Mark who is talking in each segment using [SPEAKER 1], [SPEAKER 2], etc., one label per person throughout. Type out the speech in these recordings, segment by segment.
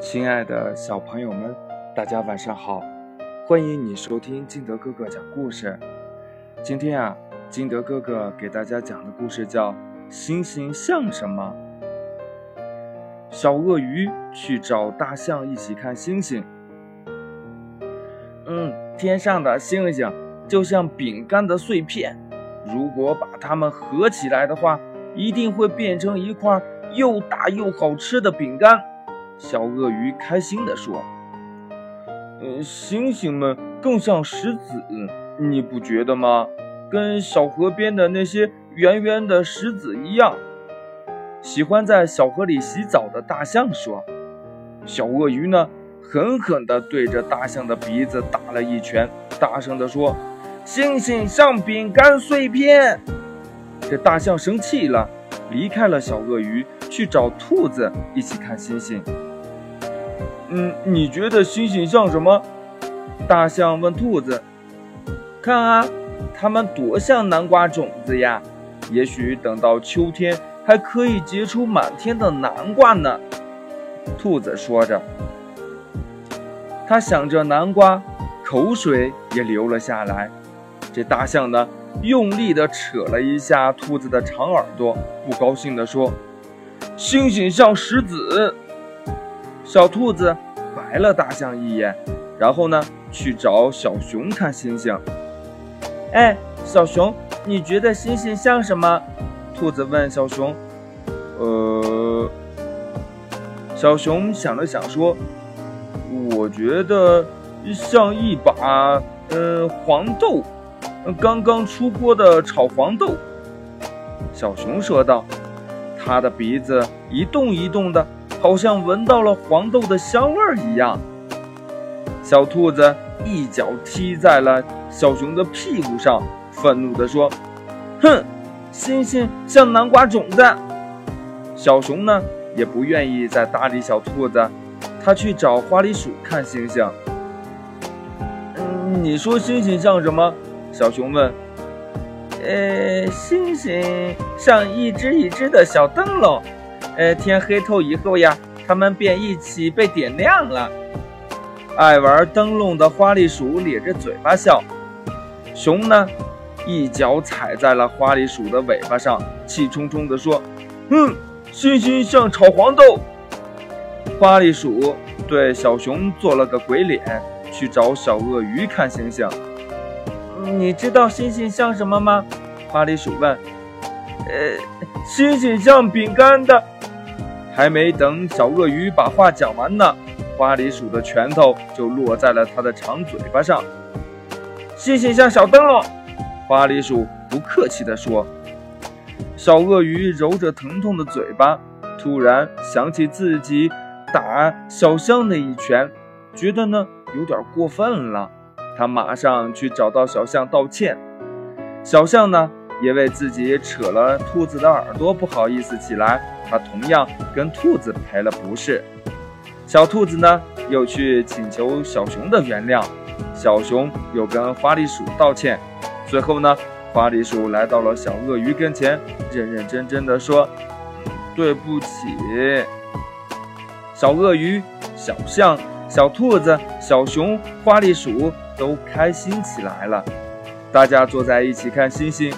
[SPEAKER 1] 亲爱的小朋友们，大家晚上好！欢迎你收听金德哥哥讲故事。今天啊，金德哥哥给大家讲的故事叫《星星像什么》。小鳄鱼去找大象一起看星星。
[SPEAKER 2] 嗯，天上的星星就像饼干的碎片，如果把它们合起来的话，一定会变成一块又大又好吃的饼干。小鳄鱼开心地说：“
[SPEAKER 1] 嗯，星星们更像石子，你不觉得吗？跟小河边的那些圆圆的石子一样。”喜欢在小河里洗澡的大象说：“小鳄鱼呢，狠狠地对着大象的鼻子打了一拳，大声地说：‘
[SPEAKER 2] 星星像饼干碎片。’
[SPEAKER 1] 这大象生气了，离开了小鳄鱼，去找兔子一起看星星。”嗯，你觉得星星像什么？大象问兔子。
[SPEAKER 2] 看啊，它们多像南瓜种子呀！也许等到秋天，还可以结出满天的南瓜呢。兔子说着，他想着南瓜，口水也流了下来。这大象呢，用力地扯了一下兔子的长耳朵，不高兴地说：“
[SPEAKER 1] 星星像石子。”
[SPEAKER 2] 小兔子白了大象一眼，然后呢，去找小熊看星星。哎，小熊，你觉得星星像什么？兔子问小熊。
[SPEAKER 1] 呃，小熊想了想说：“我觉得像一把，呃，黄豆，刚刚出锅的炒黄豆。”
[SPEAKER 2] 小熊说道，他的鼻子一动一动的。好像闻到了黄豆的香味儿一样，小兔子一脚踢在了小熊的屁股上，愤怒地说：“哼，星星像南瓜种子。”小熊呢也不愿意再搭理小兔子，他去找花栗鼠看星星。
[SPEAKER 1] 嗯，你说星星像什么？小熊问。
[SPEAKER 2] 呃，星星像一只一只的小灯笼。呃，天黑透以后呀，它们便一起被点亮了。爱玩灯笼的花栗鼠咧着嘴巴笑。熊呢，一脚踩在了花栗鼠的尾巴上，气冲冲地说：“
[SPEAKER 1] 哼，星星像炒黄豆。”
[SPEAKER 2] 花栗鼠对小熊做了个鬼脸，去找小鳄鱼看星星。你知道星星像什么吗？花栗鼠问。
[SPEAKER 1] 呃，星星像饼干的。
[SPEAKER 2] 还没等小鳄鱼把话讲完呢，花栗鼠的拳头就落在了它的长嘴巴上。星星像小灯笼，花栗鼠不客气地说。小鳄鱼揉着疼痛的嘴巴，突然想起自己打小象那一拳，觉得呢有点过分了。他马上去找到小象道歉。小象呢？也为自己扯了兔子的耳朵不好意思起来，他同样跟兔子赔了不是。小兔子呢，又去请求小熊的原谅，小熊又跟花栗鼠道歉。最后呢，花栗鼠来到了小鳄鱼跟前，认认真真的说：“对不起。”小鳄鱼、小象、小兔子、小熊、花栗鼠都开心起来了，大家坐在一起看星星。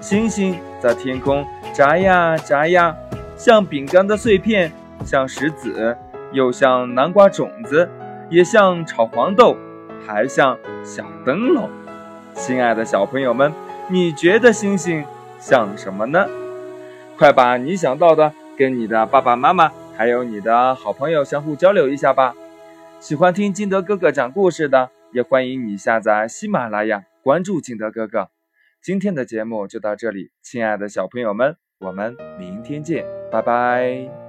[SPEAKER 2] 星星在天空眨呀眨呀，像饼干的碎片，像石子，又像南瓜种子，也像炒黄豆，还像小灯笼。亲爱的小朋友们，你觉得星星像什么呢？快把你想到的跟你的爸爸妈妈还有你的好朋友相互交流一下吧。喜欢听金德哥哥讲故事的，也欢迎你下载喜马拉雅，关注金德哥哥。今天的节目就到这里，亲爱的小朋友们，我们明天见，拜拜。